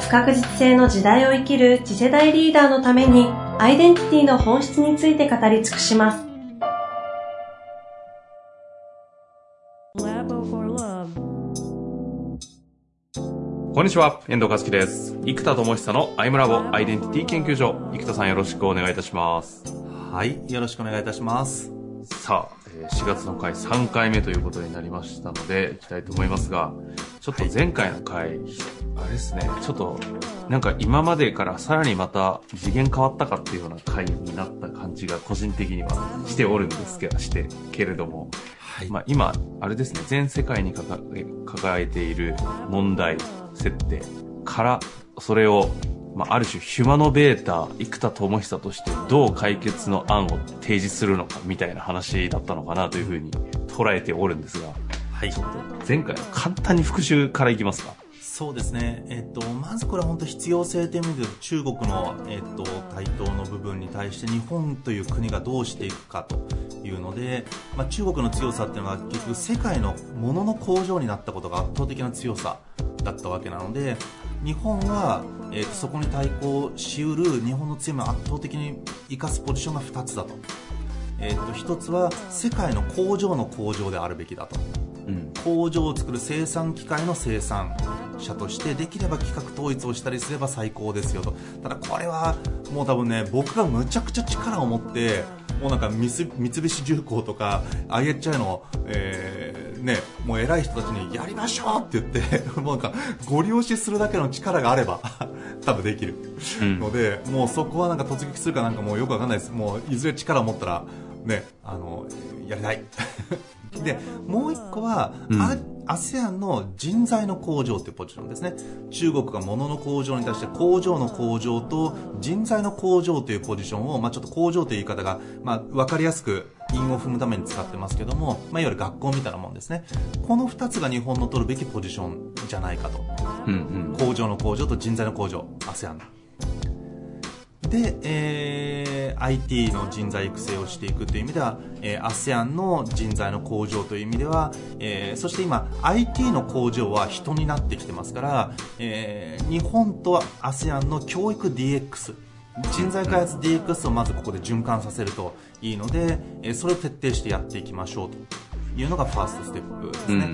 不確実性の時代を生きる次世代リーダーのためにアイデンティティの本質について語り尽くします。こんにちは、遠藤和樹です。生田智久のアイムラボアイデンティティ研究所。生田さんよろしくお願いいたします。はい、よろしくお願いいたします。さあ、4月の回3回目ということになりましたので、いきたいと思いますが、ちょっと前回の回、はい、あれですね、ちょっと、なんか今までからさらにまた次元変わったかっていうような回になった感じが個人的にはしておるんですけど、してけれども、はい、まあ今、あれですね、全世界に抱えている問題、設定から、それをまあ、ある種ヒュマノベータ生田智久としてどう解決の案を提示するのかみたいな話だったのかなというふうに捉えておるんですが、はい、前回の簡単に復習からいきますか。そうですね、えっと、まずこれは本当必要性という意味で中国の、えっと、台頭の部分に対して日本という国がどうしていくかというので、まあ、中国の強さっていうのは結局世界のものの工場になったことが圧倒的な強さだったわけなので日本は、えーと、そこに対抗しうる日本の強みを圧倒的に生かすポジションが2つだと,、えーと、1つは世界の工場の工場であるべきだと、うん、工場を作る生産機械の生産者としてできれば企画統一をしたりすれば最高ですよと。ただこれはもう多分ね僕がむちゃくちゃ力を持ってもうなんか三菱重工とか IHI の、えー、ね、もう偉い人たちにやりましょうって言って もうなんかご利用しするだけの力があれば 多分できる。ので、うん、もうそこはなんか突撃するかなんかもうよくわかんないです。もういずれ力を持ったらねあのやりたいでもう一個は、うん、ASEAN の人材の向上というポジションですね。中国が物の向上に対して工場の向上と人材の向上というポジションを、まあ、ちょっと工場という言い方が、まあ、分かりやすく韻を踏むために使ってますけども、まあ、いわゆる学校みたいなもんですね。この2つが日本の取るべきポジションじゃないかと、うんうん、工場の向上と人材の向上。ASEAN で、えー、IT の人材育成をしていくという意味では、えー、ASEAN の人材の向上という意味では、えー、そして今 IT の向上は人になってきてますから、えー、日本と ASEAN の教育 DX 人材開発 DX をまずここで循環させるといいので、えー、それを徹底してやっていきましょうと。いうのがファーストステップですね、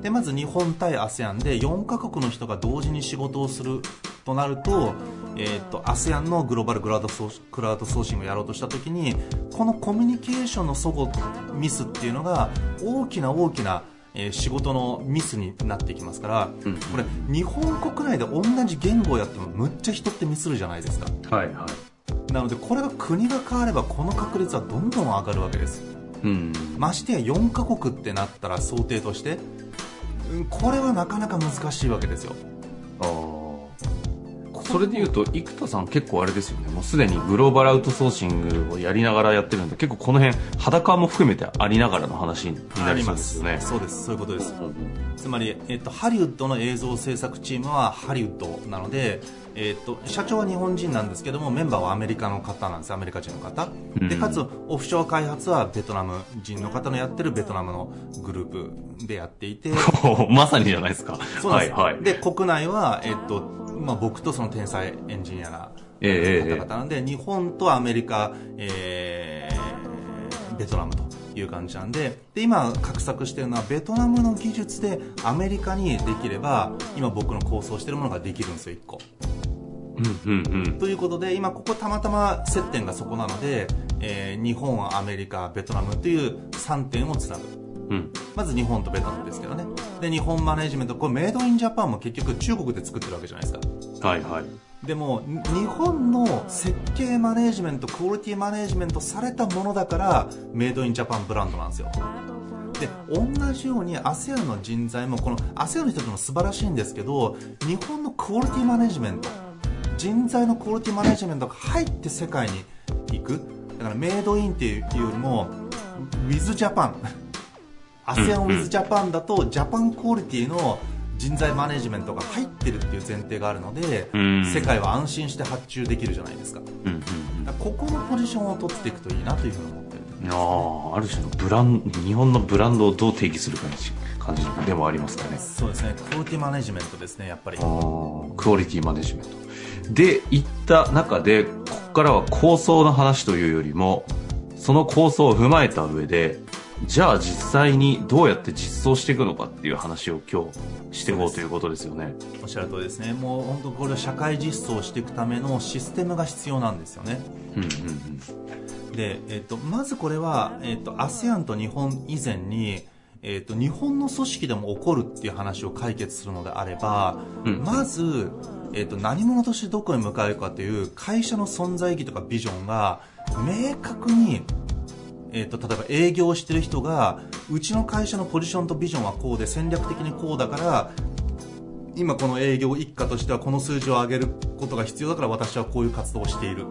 でまず日本対 ASEAN で4カ国の人が同時に仕事をするとなると,、えーと、ASEAN のグローバルクラウドソークラウドソーシングをやろうとした時にこのコミュニケーションの齟齬ミスっていうのが大きな大きなえー、仕事のミスになってきますから、うん、これ日本国内で同じ言語をやってもむっちゃ人ってミスるじゃないですか。はいはい。なのでこれが国が変わればこの確率はどんどん上がるわけですうん、ましてや4カ国ってなったら想定としてこれはなかなか難しいわけですよ。ああ。それでいうと生田さん結構あれですよね。もうすでにグローバルアウトソーシングをやりながらやってるんで結構この辺裸も含めてありながらの話になりそうですよねそうです。そういうことです、つまり、えっと、ハリウッドの映像制作チームはハリウッドなのでえーと、社長は日本人なんですけどもメンバーはアメリカの方なんです。アメリカ人の方、うん、でかつオフショア開発はベトナム人の方のやってるベトナムのグループでやっていて。まさにじゃないですか。そうです、はいはい、で国内は、えーとまあ、僕とその天才エンジニアな方々なんで、えー、日本とアメリカ、えー、ベトナムという感じなんで。で今画策してるのはベトナムの技術でアメリカにできれば今僕の構想してるものができるんですよ1個。うんうんうん、ということで今ここたまたま接点がそこなので、えー、日本アメリカベトナムという3点をつなぐ。うん、まず日本とベトナムですけどね。で日本マネジメントこれメイドインジャパンも結局中国で作ってるわけじゃないですか。はいはい。でも日本の設計マネジメントクオリティマネジメントされたものだからメイドインジャパンブランドなんですよ。で同じように ASEAN の人材もこの ASEAN の人たちも素晴らしいんですけど日本のクオリティマネジメント人材のクオリティマネジメントが入って世界に行く。だからメイドインっていうよりも with Japan ASEAN with Japan だとジャパンクオリティの人材マネジメントが入ってるっていう前提があるので、うん。世界は安心して発注できるじゃないですか。からここのポジションを取っていくといいなというふうに思ってる。うん。ああ、ある種のブラン、日本のブランドをどう定義するかに感じでもありますかね。そうですね。クオリティマネジメントですねやっぱり。クオリティマネジメント。で、いった中で、ここからは構想の話というよりも、その構想を踏まえた上で、じゃあ実際にどうやって実装していくのかっていう話を今日していこうということですよね。おっしゃる通りですねもう本当これを社会実装していくためのシステムが必要なんですよねうんうんうん。で、えっとまずこれは、えっと ASEAN と日本以前にえっと日本の組織でも起こるっていう話を解決するのであれば、うんまず、えっと何者としてどこへ向かうかという会社の存在意義とかビジョンが明確にえー、と例えば営業してる人がうちの会社のポジションとビジョンはこうで戦略的にこうだから今この営業一家としてはこの数字を上げることが必要だから私はこういう活動をしている。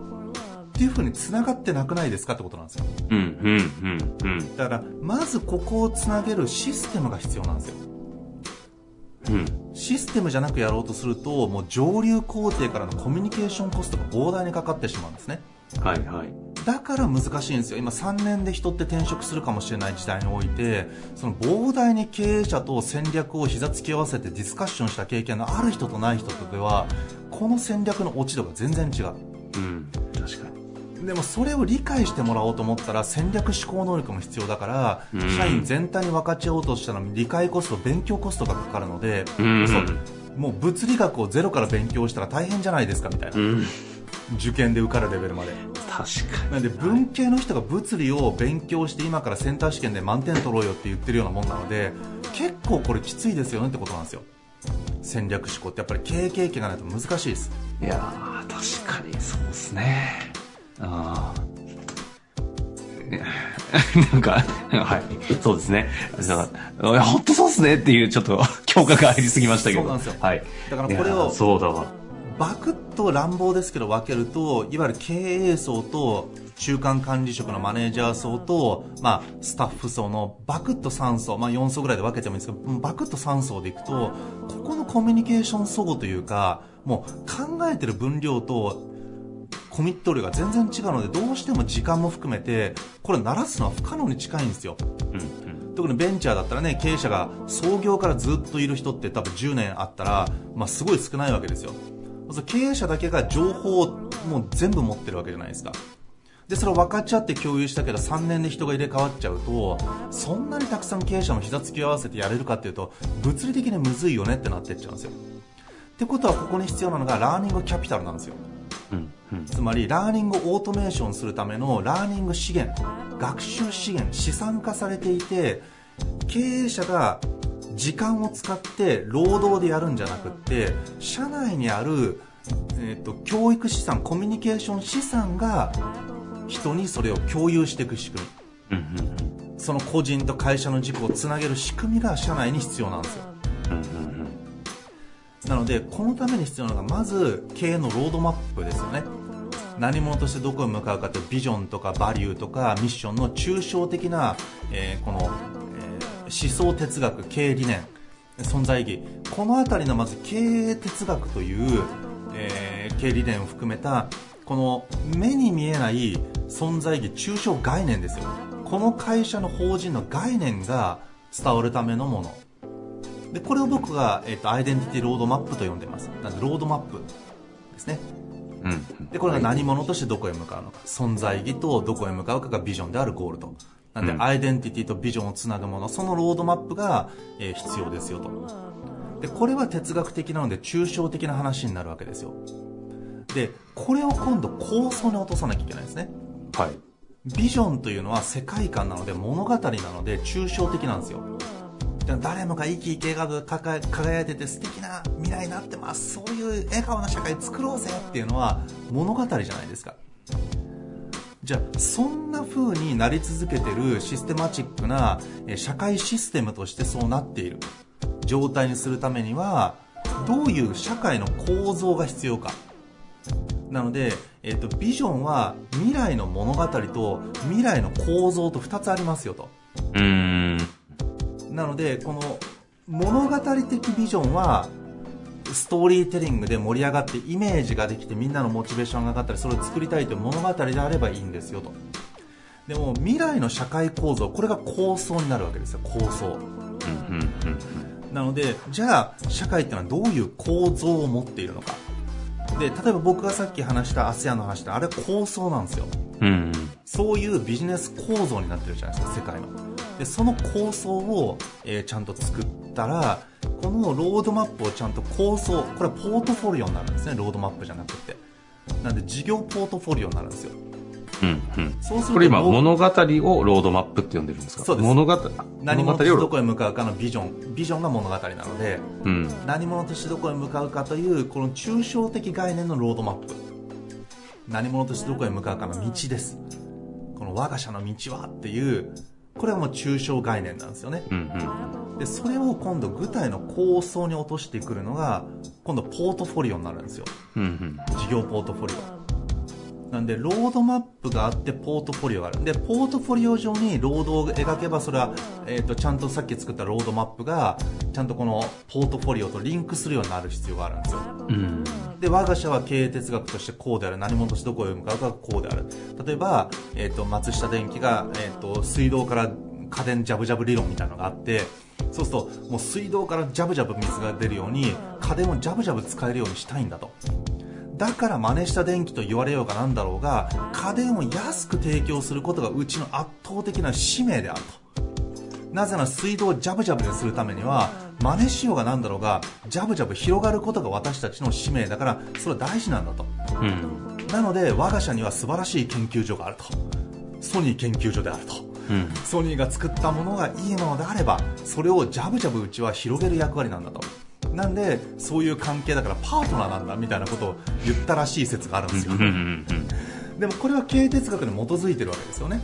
っていうふうにつながってなくないですかってことなんですよ。うんうんうんうん。だからまずここをつなげるシステムが必要なんですようん。システムじゃなくやろうとするともう上流工程からのコミュニケーションコストが膨大にかかってしまうんですねはいはい。だから難しいんですよ今3年で人って転職するかもしれない時代においてその膨大に経営者と戦略を膝つき合わせてディスカッションした経験のある人とない人とではこの戦略の落ち度が全然違ううん。でもそれを理解してもらおうと思ったら戦略思考能力も必要だから、うん。社員全体に分かち合おうとしたら理解コスト勉強コストがかかるので、うん。もう物理学をゼロから勉強したら大変じゃないですかみたいな、うん。受験で受かるレベルまで。確かに。なんで文系の人が物理を勉強して今からセンター試験で満点取ろうよって言ってるようなもんなので結構これきついですよねってことなんですよ。戦略思考ってやっぱり経営経験がないと難しいです。いやー、確かにそうですね。ああ。なんか、はい。そうですね。本当そうですねっていう、ちょっと、強化が入りすぎましたけど。そうなんですよはい。だからこれをそうだわ。バクッと乱暴ですけど分けるといわゆる経営層と中間管理職のマネージャー層と、まあ、スタッフ層のバクッと3層、まあ、4層ぐらいで分けてもいいんですけどバクッと3層でいくとここのコミュニケーション相互というかもう考えてる分量とコミット量が全然違うのでどうしても時間も含めてこれ鳴らすのは不可能に近いんですようんうん。特にベンチャーだったらね経営者が創業からずっといる人って多分10年あったら、まあ、すごい少ないわけですよ経営者だけが情報をもう全部持ってるわけじゃないですかでそれを分かち合って共有したけど3年で人が入れ替わっちゃうとそんなにたくさん経営者も膝つき合わせてやれるかっていうと物理的にむずいよねってなってっちゃうんですよってことはここに必要なのがラーニングキャピタルなんですよ。つまりラーニングをオートメーションするためのラーニング資源学習資源資産化されていて経営者が時間を使って労働でやるんじゃなくって社内にある、えー、と教育資産コミュニケーション資産が人にそれを共有していく仕組うんうんみその個人と会社の軸をつなげる仕組みが社内に必要なんですようん。うんうんうん。なのでこのために必要なのがまず経営のロードマップですよね何者としてどこへ向かうかというビジョンとかバリューとかミッションの抽象的な、えーこの、えー思想哲学経営理念存在意義この辺りのまず経営哲学という、えー経営理念を含めたこの目に見えない存在意義抽象概念ですよ。この会社の法人の概念が伝わるためのもの。でこれを僕が、えっとアイデンティティロードマップと呼んでます。なんでロードマップですね。でこれが何者としてどこへ向かうのか。存在意義とどこへ向かうかがビジョンであるゴールと。なんで、うん。アイデンティティとビジョンをつなぐものそのロードマップが、えー必要ですよと。でこれは哲学的なので抽象的な話になるわけですよ。でこれを今度構想に落とさなきゃいけないですね。はい。ビジョンというのは世界観なので物語なので抽象的なんですよ。で誰もが生き生き笑顔で輝いてて素敵な未来になってます。そういう笑顔な社会作ろうぜっていうのは物語じゃないですか。じゃあそんな風になり続けてるシステマチックな社会システムとしてそうなっている。状態にするためにはどういう社会の構造が必要か。なので、えっとビジョンは未来の物語と未来の構造と2つありますよと。うん。なのでこの物語的ビジョンはストーリーテリングで盛り上がってイメージができてみんなのモチベーションが上がったりそれを作りたいという物語であればいいんですよとでも未来の社会構造これが構想になるわけですよ構想。なのでじゃあ社会ってのはどういう構造を持っているのかで例えば僕がさっき話した ASEAN の話ってあれは構想なんですようん。そういうビジネス構造になってるじゃないですか世界のでその構想を、えーちゃんと作ったらこのロードマップをちゃんと構想これはポートフォリオになるんですね。ロードマップじゃなくて。なんで事業ポートフォリオになるんですよ。うん、うん。そうするとこれ今、物語をロードマップって呼んでるんですか？そうです。物語、何者としてどこへ向かうかのビジョンビジョンが物語なのでうん。何者としてどこへ向かうかというこの抽象的概念のロードマップ。何者としてどこへ向かうかの道です。この我が社の道はっていうこれはもう抽象概念なんですよねうん、うん。でそれを今度具体の構想に落としてくるのが今度ポートフォリオになるんですようん、うん。事業ポートフォリオなんでロードマップがあってポートフォリオがある。でポートフォリオ上にロードを描けばそれは、えー、とちゃんとさっき作ったロードマップがちゃんとこのポートフォリオとリンクするようになる必要があるんですよ。うん。で我が社は経営哲学としてこうである。何者としてどこへ向かうかがこうである。例えば、えー、と松下電器が、えー、と水道から家電ジャブジャブ理論みたいなのがあってそうするともう水道からジャブジャブ水が出るように家電をジャブジャブ使えるようにしたいんだとだから真似した電気と言われようがなんだろうが家電を安く提供することがうちの圧倒的な使命であると。なぜなら水道をジャブジャブにするためには真似しようがなんだろうがジャブジャブ広がることが私たちの使命だからそれは大事なんだと。うん。なので我が社には素晴らしい研究所があると。ソニー研究所であると。うん。ソニーが作ったものがいいものであればそれをジャブジャブうちは広げる役割なんだとなんでそういう関係だからパートナーなんだみたいなことを言ったらしい説があるんですよ。でもこれは経営哲学に基づいてるわけですよね。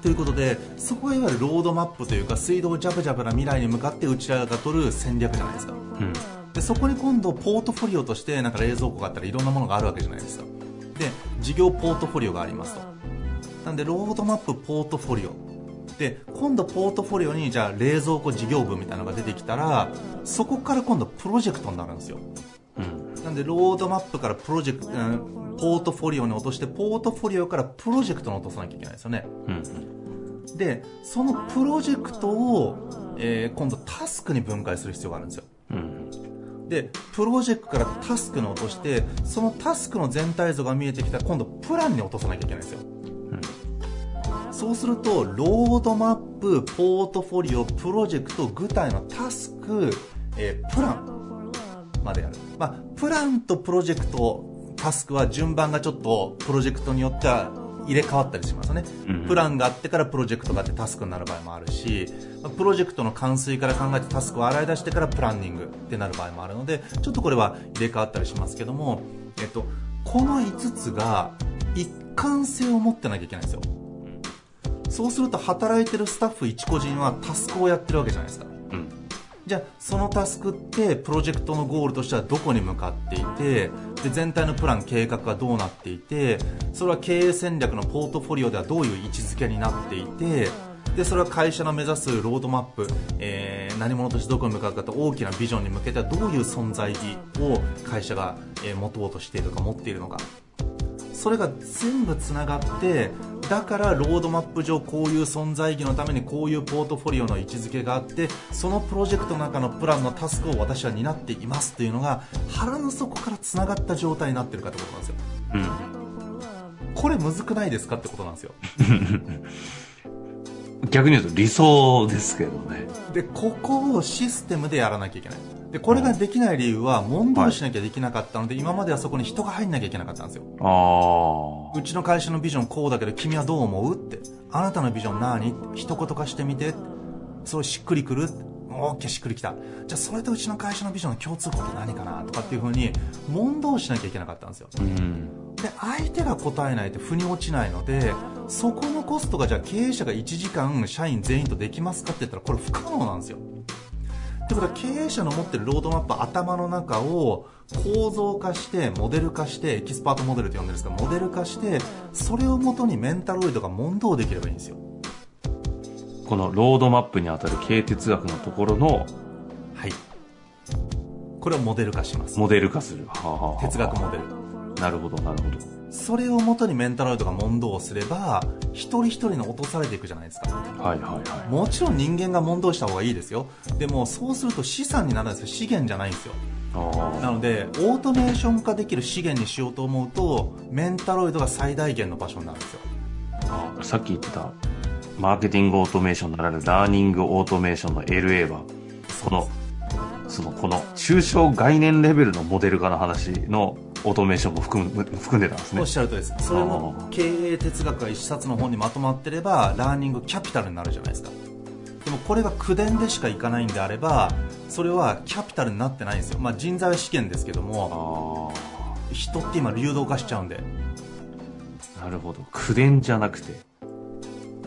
ということでそこがいわゆるロードマップというか水道ジャブジャブな未来に向かってうちらが取る戦略じゃないですか。うん。でそこに今度ポートフォリオとしてなんか冷蔵庫があったらいろんなものがあるわけじゃないですか。で事業ポートフォリオがありますと。なんでロードマップポートフォリオで今度ポートフォリオにじゃあ冷蔵庫事業部みたいなのが出てきたらそこから今度プロジェクトになるんですようん。なんでロードマップからプロジェクト、うんポートフォリオに落としてポートフォリオからプロジェクトに落とさなきゃいけないですよねうん。でそのプロジェクトを、えー今度タスクに分解する必要があるんですようん。でプロジェクトからタスクに落としてそのタスクの全体像が見えてきたら今度プランに落とさなきゃいけないんですよそうするとロードマップポートフォリオプロジェクト具体のタスク、えープラン。までやる、まあ、プランとプロジェクトタスクは順番がちょっとプロジェクトによっては入れ替わったりしますよね、うん。プランがあってからプロジェクトがあってタスクになる場合もあるしまあプロジェクトの完遂から考えてタスクを洗い出してからプランニングってなる場合もあるのでちょっとこれは入れ替わったりしますけども、えっと、この5つが一貫性を持ってなきゃいけないんですよそうすると働いてるスタッフ一個人はタスクをやってるわけじゃないですかうん。じゃあそのタスクってプロジェクトのゴールとしてはどこに向かっていてで全体のプラン計画がどうなっていてそれは経営戦略のポートフォリオではどういう位置づけになっていてでそれは会社の目指すロードマップ、えー何者としてどこに向かうかと大きなビジョンに向けてはどういう存在意義を会社が、えー持とうとしているか持っているのかそれが全部つながってだからロードマップ上こういう存在意義のためにこういうポートフォリオの位置づけがあってそのプロジェクトの中のプランのタスクを私は担っていますというのが腹の底からつながった状態になってるかってことなんですようん。これむずくないですかってことなんですよ 逆に言うと理想ですけどね。でここをシステムでやらなきゃいけないでこれができない理由は問答しなきゃできなかったので、今まではそこに人が入んなきゃいけなかったんですよ。ああ。うちの会社のビジョンこうだけど君はどう思うって。あなたのビジョン何一言化してみてそれしっくりくるオーケーしっくりきた。じゃあそれとうちの会社のビジョンの共通項って何かなとかっていうふうに問答しなきゃいけなかったんですよ。うん。で相手が答えないと腑に落ちないのでそこのコストがじゃあ経営者が1時間社員全員とできますかって言ったらこれ不可能なんですよってことは経営者の持ってるロードマップ頭の中を構造化してモデル化してエキスパートモデルと呼んでるんですがモデル化してそれをもとにメンタロイドが問答できればいいんですよ。このロードマップにあたる経営哲学のところのはい。これをモデル化します。モデル化する。哲学モデルなるほど、なるほど。それをもとにメンタロイドが問答をすれば一人一人に落とされていくじゃないですか。はいはいはい。もちろん人間が問答した方がいいですよ。でもそうすると資産になるんですよ。資源じゃないんですよ。あなのでオートメーション化できる資源にしようと思うとメンタロイドが最大限の場所になるんですよ。あさっき言ってた、マーケティングオートメーションならぬラーニングオートメーションの LA は、この、その、この、抽象概念レベルのモデル化の話のオートメーションも含む含んでたんですね。おっ。しゃるとおりです。それも経営哲学が一冊の本にまとまってればラーニングキャピタルになるじゃないですか。でもこれが口伝でしかいかないんであればそれはキャピタルになってないんですよ、まあ、人材は資源ですけどもあ人って今流動化しちゃうんで。あ、なるほど。口伝じゃなくて、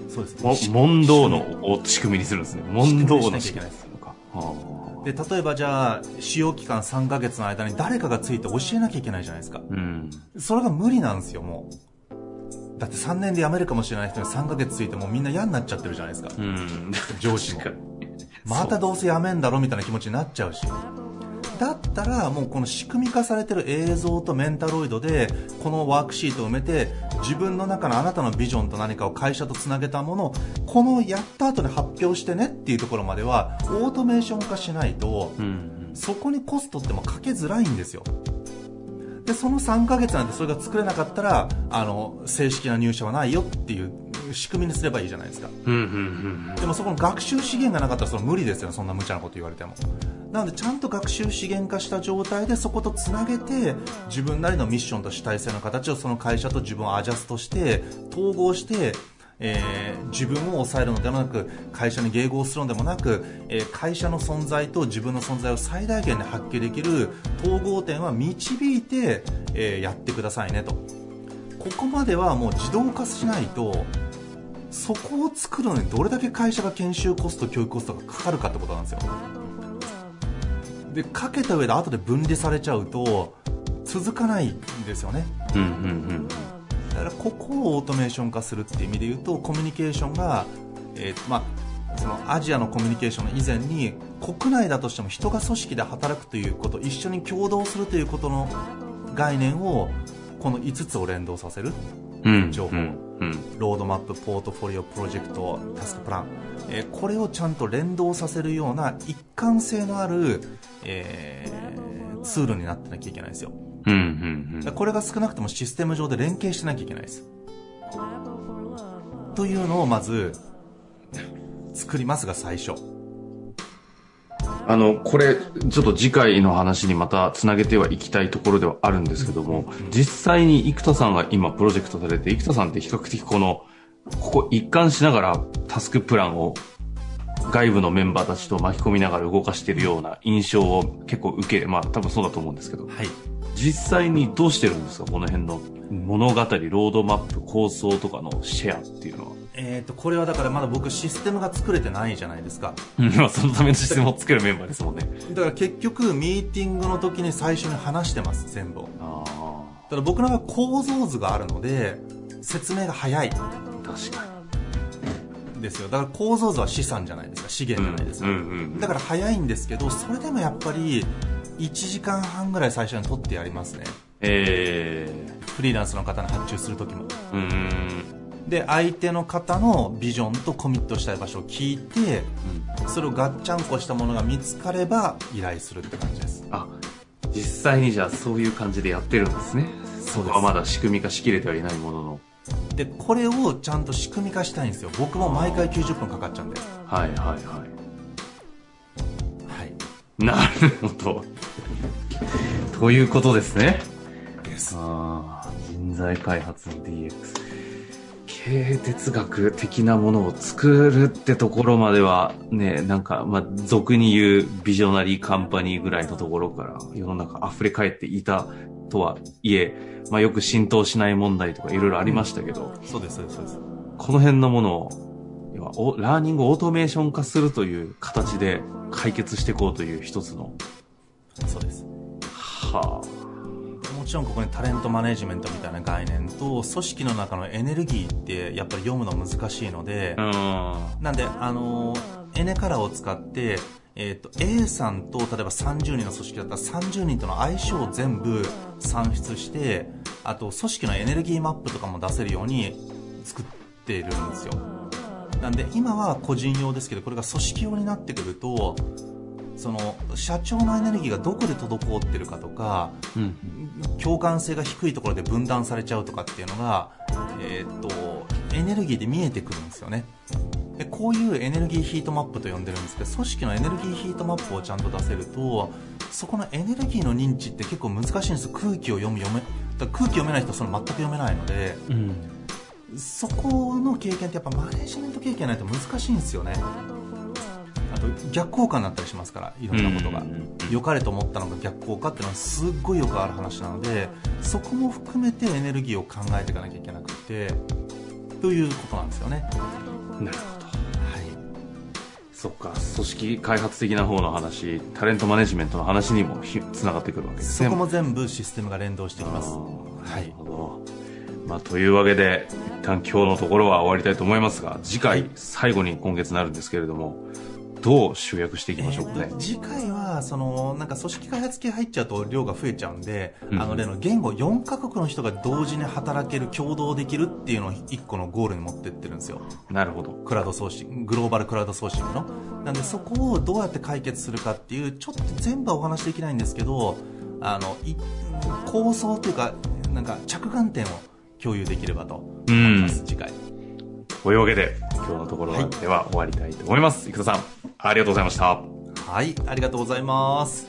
そうですも問答のお仕組みにするんですね。問答の仕組み。にしなきゃいけないにす。るのか。あで例えばじゃあ使用期間3ヶ月の間に誰かがついて教えなきゃいけないじゃないですか。あうん。それが無理なんですよもう。だって3年で辞めるかもしれない人に3ヶ月ついてもうみんな嫌になっちゃってるじゃないですか。うん。上司も。またどうせ辞めんだろみたいな気持ちになっちゃうしだったらもうこの仕組み化されてる映像とメンタロイドでこのワークシートを埋めて自分の中のあなたのビジョンと何かを会社とつなげたものをこのやった後で発表してねっていうところまではオートメーション化しないとうん。そこにコストってもかけづらいんですよでその3ヶ月なんてそれが作れなかったらあの正式な入社はないよっていう仕組みにすればいいじゃないですかうん。うん。うん。でもそこの学習資源がなかったらそれ無理ですよそんな無茶なこと言われてもなのでちゃんと学習資源化した状態でそことつなげて自分なりのミッションと主体性の形をその会社と自分をアジャストして統合してえー自分を抑えるのではなく会社に迎合するのでもなく、えー会社の存在と自分の存在を最大限に発揮できる統合点は導いて、えーやってくださいねと。ここまではもう自動化しないとそこを作るのにどれだけ会社が研修コスト教育コストがかかるかってことなんですよ。でかけた上で後で分離されちゃうと続かないんですよねうん。うん。だからここをオートメーション化するっていう意味で言うとコミュニケーションが、えーまあ、そのアジアのコミュニケーションの以前に国内だとしても人が組織で働くということ一緒に共同するということの概念をこの5つを連動させるうん。情報うん。うん。ロードマップポートフォリオプロジェクトタスクプラン、えーこれをちゃんと連動させるような一貫性のある、えーツールになってなきゃいけないんですようん。うん。だからこれが少なくともシステム上で連携してなきゃいけないですというのをまず作りますが最初あの、これ、ちょっと次回の話にまたつなげてはいきたいところではあるんですけども、実際に生田さんが今プロジェクトされて、生田さんって比較的この、ここ一貫しながらタスクプランを外部のメンバーたちと巻き込みながら動かしているような印象を結構受け、まあ多分そうだと思うんですけど、はい。実際にどうしてるんですか？この辺の物語、ロードマップ、構想とかのシェアっていうのは。えー、とこれはだからまだ僕システムが作れてないじゃないですか。そのためのシステムを作るメンバーですもんね。だから結局ミーティングの時に最初に話してます全部を。あただ僕の場合構造図があるので説明が早い。あ、確かですよ。だから構造図は資産じゃないですか。資に。源じゃないですか、うんうんだから早いんですけどそれでもやっぱり1時間半ぐらい最初に取ってやりますね。えフリーランスの方に発注する時も。ー、うーん。で相手の方のビジョンとコミットしたい場所を聞いてそれをガッチャンコしたものが見つかれば依頼するって感じですあ、実際にじゃあそういう感じでやってるんですね。そうですまだ仕組み化しきれてはいないものの。でこれをちゃんと仕組み化したいんですよ僕も毎回90分かかっちゃうんではいはいははいい。なるほど。ということですね。です人材開発の DX。経営哲学的なものを作るってところまでは、ね、なんか、まあ、俗に言うビジョナリーカンパニーぐらいのところから世の中溢れ返っていたとはいえ、まあよく浸透しない問題とかいろいろありましたけど、そうです、そうです、そうです。この辺のものを、要はおラーニングをオートメーション化するという形で解決していこうという一つの、そうです。はもちろんここにタレントマネジメントみたいな概念と、組織の中のエネルギーってやっぱり読むの難しいので、あ。なんで、あのーエネカラーを使って、えっ、と、A さんと、例えば30人の組織だったら30人との相性を全部算出して、あと、組織のエネルギーマップとかも出せるように作っているんですよ。なんで、今は個人用ですけど、これが組織用になってくると、その、社長のエネルギーがどこで滞ってるかとか、うん。共感性が低いところで分断されちゃうとかっていうのが、えーっと、エネルギーで見えてくるんですよね。でこういうエネルギーヒートマップと呼んでるんですけど、組織のエネルギーヒートマップをちゃんと出せると、そこのエネルギーの認知って結構難しいんですよ。空気を読む、読め、だ空気読めない人はそれ全く読めないので、うん。そこの経験ってやっぱマネージメント経験ないと難しいんですよね。あと逆効果になったりしますから、いろんなことが。良かれと思ったのが逆効果っていうのはすっごいよくある話なのでそこも含めてエネルギーを考えていかなきゃいけなくてということなんですよね。なるほど。はいそっか、組織開発的な方の話、タレントマネジメントの話にもひつながってくるわけですね。そこも全部システムが連動してきます。はないるほど。まあ、というわけで、一旦今日のところは終わりたいと思いますが、次回、最後に今月なるんですけれども、どう集約していきましょうかね。えー。と次回はそのなんか組織開発系入っちゃうと量が増えちゃうんで、うんあの例の言語4カ国の人が同時に働ける共同できるっていうのを一個のゴールに持ってってるんですよ。なるほど。クラウドソーシンググローバルクラウドソーシングの。なんでそこをどうやって解決するかっていうちょっと全部はお話できないんですけどあのい構想というかなんか着眼点を共有できればと思います、次回。というわけで、今日のところは、では終わりたいと思います。生田さん、ありがとうございました。はい、ありがとうございます。